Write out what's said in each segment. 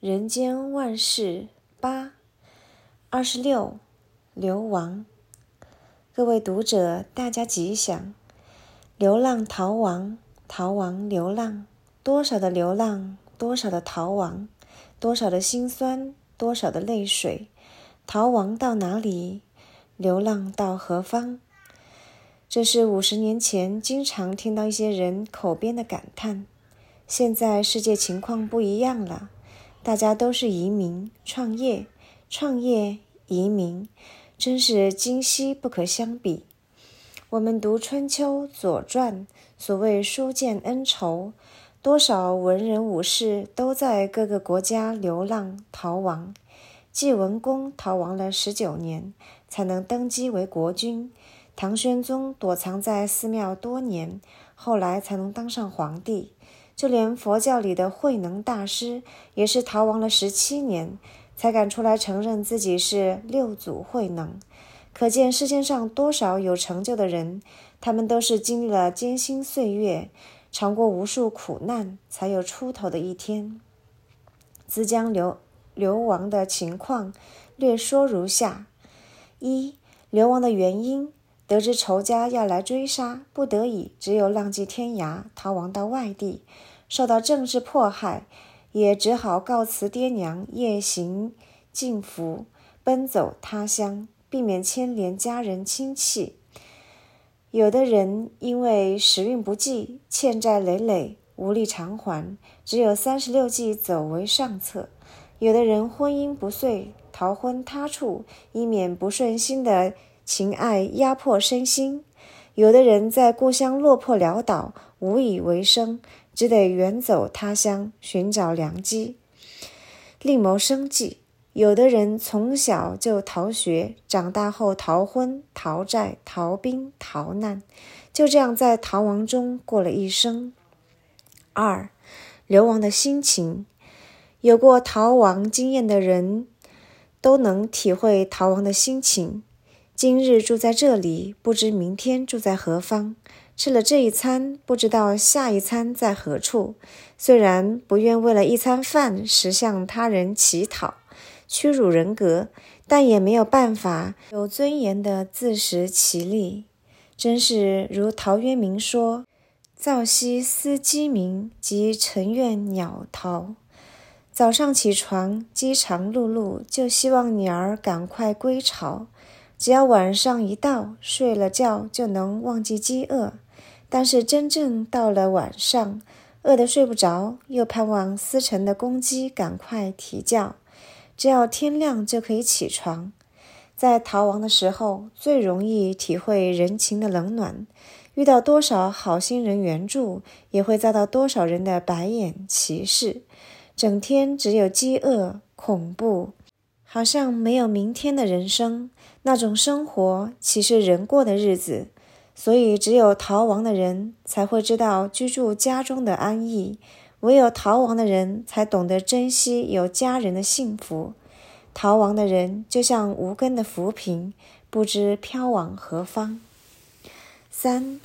人间万事八二十六，流亡。各位读者，大家吉祥。流浪逃亡，逃亡流浪，多少的流浪，多少的逃亡，多少的辛酸，多少的泪水。逃亡到哪里？流浪到何方？这是五十年前经常听到一些人口边的感叹。现在世界情况不一样了。大家都是移民、创业、创业、移民，真是今昔不可相比。我们读《春秋》《左传》，所谓书剑恩仇，多少文人武士都在各个国家流浪逃亡。晋文公逃亡了十九年，才能登基为国君；唐玄宗躲藏在寺庙多年，后来才能当上皇帝。就连佛教里的慧能大师，也是逃亡了十七年，才敢出来承认自己是六祖慧能。可见世界上多少有成就的人，他们都是经历了艰辛岁月，尝过无数苦难，才有出头的一天。兹将流流亡的情况略说如下：一、流亡的原因，得知仇家要来追杀，不得已只有浪迹天涯，逃亡到外地。受到政治迫害，也只好告辞爹娘，夜行禁服，奔走他乡，避免牵连家人亲戚。有的人因为时运不济，欠债累累，无力偿还，只有三十六计走为上策。有的人婚姻不遂，逃婚他处，以免不顺心的情爱压迫身心。有的人在故乡落魄潦倒，无以为生。只得远走他乡，寻找良机，另谋生计。有的人从小就逃学，长大后逃婚、逃债、逃兵、逃难，就这样在逃亡中过了一生。二、流亡的心情，有过逃亡经验的人都能体会逃亡的心情。今日住在这里，不知明天住在何方。吃了这一餐，不知道下一餐在何处。虽然不愿为了一餐饭时向他人乞讨，屈辱人格，但也没有办法有尊严地自食其力。真是如陶渊明说：“早夕思鸡鸣，即晨怨鸟逃。”早上起床饥肠辘辘，就希望鸟儿赶快归巢。只要晚上一到，睡了觉就能忘记饥饿。但是真正到了晚上，饿得睡不着，又盼望司晨的公鸡赶快啼叫。只要天亮就可以起床。在逃亡的时候，最容易体会人情的冷暖。遇到多少好心人援助，也会遭到多少人的白眼歧视。整天只有饥饿、恐怖，好像没有明天的人生。那种生活，岂是人过的日子？所以，只有逃亡的人才会知道居住家中的安逸；唯有逃亡的人才懂得珍惜有家人的幸福。逃亡的人就像无根的浮萍，不知飘往何方。三、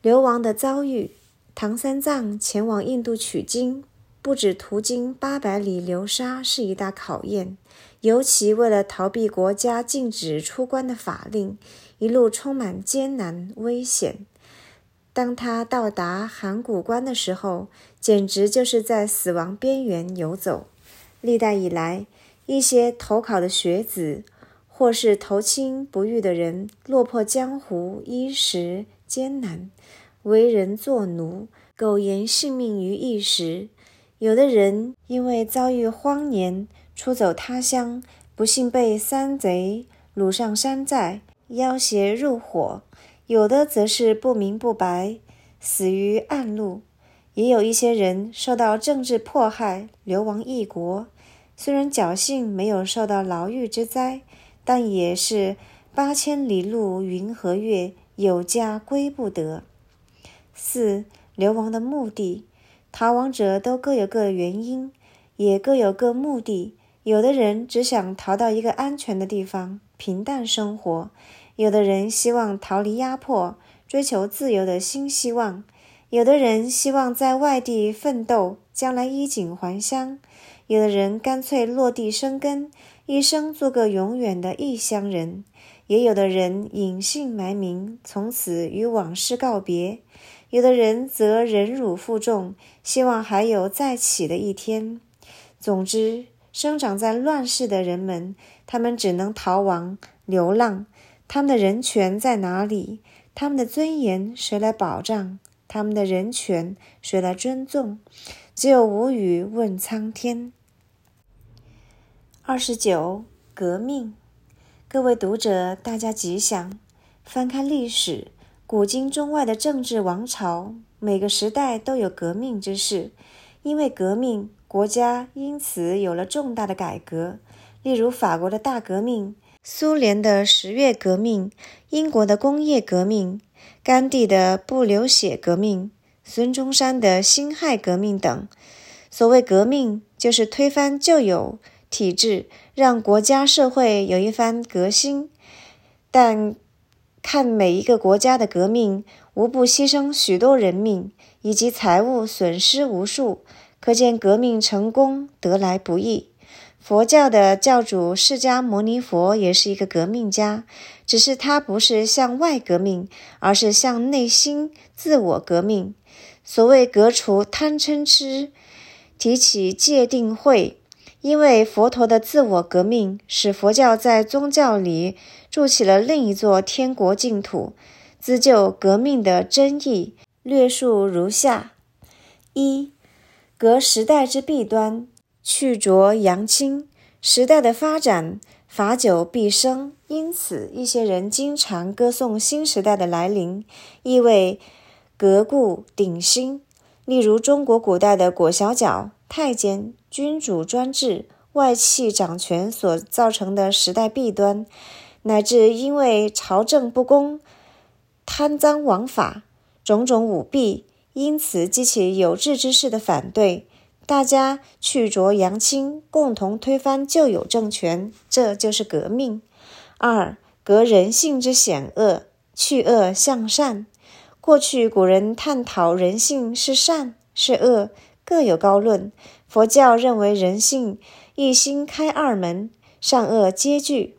流亡的遭遇。唐三藏前往印度取经，不止途经八百里流沙是一大考验，尤其为了逃避国家禁止出关的法令。一路充满艰难危险。当他到达函谷关的时候，简直就是在死亡边缘游走。历代以来，一些投考的学子，或是投亲不遇的人，落魄江湖，衣食艰难，为人作奴，苟延性命于一时。有的人因为遭遇荒年，出走他乡，不幸被山贼掳上山寨。要挟入伙，有的则是不明不白死于暗路，也有一些人受到政治迫害，流亡异国。虽然侥幸没有受到牢狱之灾，但也是八千里路云和月，有家归不得。四、流亡的目的，逃亡者都各有各原因，也各有各目的。有的人只想逃到一个安全的地方，平淡生活。有的人希望逃离压迫，追求自由的新希望；有的人希望在外地奋斗，将来衣锦还乡；有的人干脆落地生根，一生做个永远的异乡人；也有的人隐姓埋名，从此与往事告别；有的人则忍辱负重，希望还有再起的一天。总之，生长在乱世的人们，他们只能逃亡、流浪。他们的人权在哪里？他们的尊严谁来保障？他们的人权谁来尊重？只有无语问苍天。二十九，革命。各位读者，大家吉祥。翻开历史，古今中外的政治王朝，每个时代都有革命之势。因为革命，国家因此有了重大的改革。例如，法国的大革命。苏联的十月革命，英国的工业革命，甘地的不流血革命，孙中山的辛亥革命等。所谓革命，就是推翻旧有体制，让国家社会有一番革新。但看每一个国家的革命，无不牺牲许多人命，以及财物损失无数，可见革命成功得来不易。佛教的教主释迦牟尼佛也是一个革命家，只是他不是向外革命，而是向内心自我革命。所谓革除贪嗔痴，提起戒定慧，因为佛陀的自我革命，使佛教在宗教里筑起了另一座天国净土。自救革命的真义，略述如下：一、革时代之弊端。去浊扬清，时代的发展，法久必生，因此一些人经常歌颂新时代的来临，意为革故鼎新。例如中国古代的裹小脚、太监、君主专制、外戚掌权所造成的时代弊端，乃至因为朝政不公、贪赃枉法、种种舞弊，因此激起有志之士的反对。大家去浊扬清，共同推翻旧有政权，这就是革命。二、革人性之险恶，去恶向善。过去古人探讨人性是善是恶，各有高论。佛教认为人性一心开二门，善恶皆具。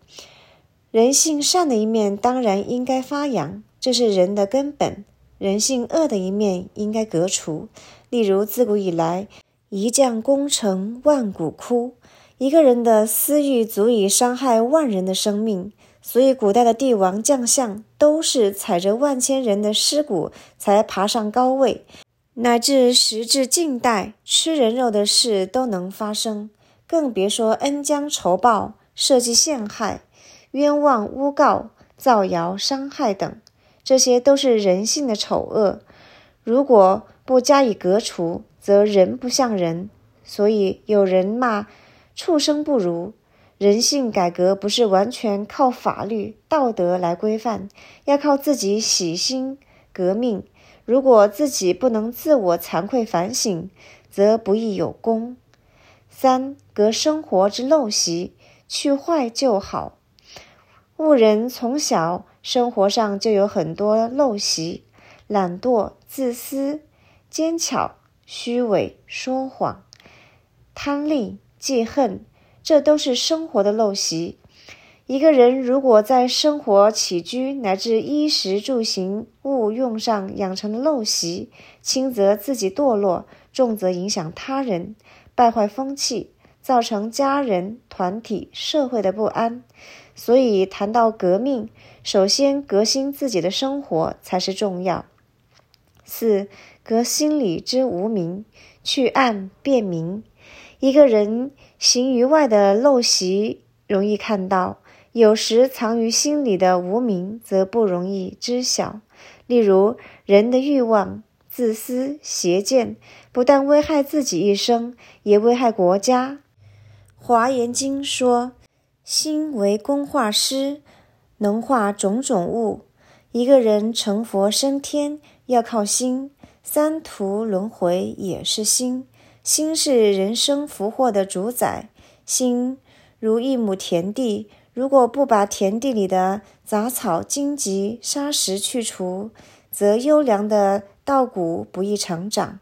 人性善的一面当然应该发扬，这是人的根本；人性恶的一面应该革除。例如自古以来。一将功成万骨枯，一个人的私欲足以伤害万人的生命，所以古代的帝王将相都是踩着万千人的尸骨才爬上高位，乃至时至近代，吃人肉的事都能发生，更别说恩将仇报、设计陷害、冤枉诬告、造谣伤害等，这些都是人性的丑恶，如果不加以革除，则人不像人，所以有人骂畜生不如。人性改革不是完全靠法律道德来规范，要靠自己洗心革命。如果自己不能自我惭愧反省，则不易有功。三、革生活之陋习，去坏就好。误人从小生活上就有很多陋习，懒惰、自私、奸巧。虚伪、说谎、贪利、记恨，这都是生活的陋习。一个人如果在生活起居乃至衣食住行物用上养成了陋习，轻则自己堕落，重则影响他人，败坏风气，造成家人、团体、社会的不安。所以谈到革命，首先革新自己的生活才是重要。四。革心里之无明，去暗辨明。一个人行于外的陋习容易看到，有时藏于心里的无明则不容易知晓。例如，人的欲望、自私、邪见，不但危害自己一生，也危害国家。《华严经》说：“心为工画师，能画种种物。”一个人成佛升天，要靠心。三途轮回也是心，心是人生福祸的主宰。心如一亩田地，如果不把田地里的杂草、荆棘、沙石去除，则优良的稻谷不易成长。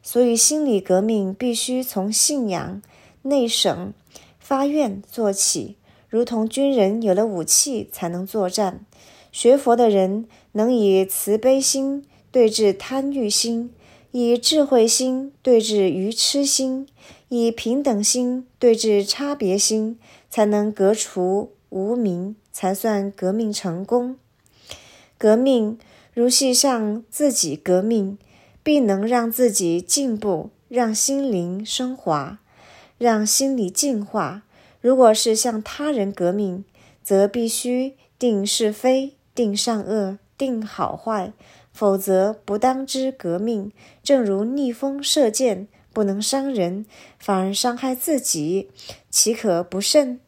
所以，心理革命必须从信仰、内省、发愿做起，如同军人有了武器才能作战。学佛的人能以慈悲心对治贪欲心，以智慧心对治愚痴心，以平等心对治差别心，才能革除无名，才算革命成功。革命如系上自己革命。必能让自己进步，让心灵升华，让心理净化。如果是向他人革命，则必须定是非、定善恶、定好坏，否则不当之革命。正如逆风射箭，不能伤人，反而伤害自己，岂可不慎？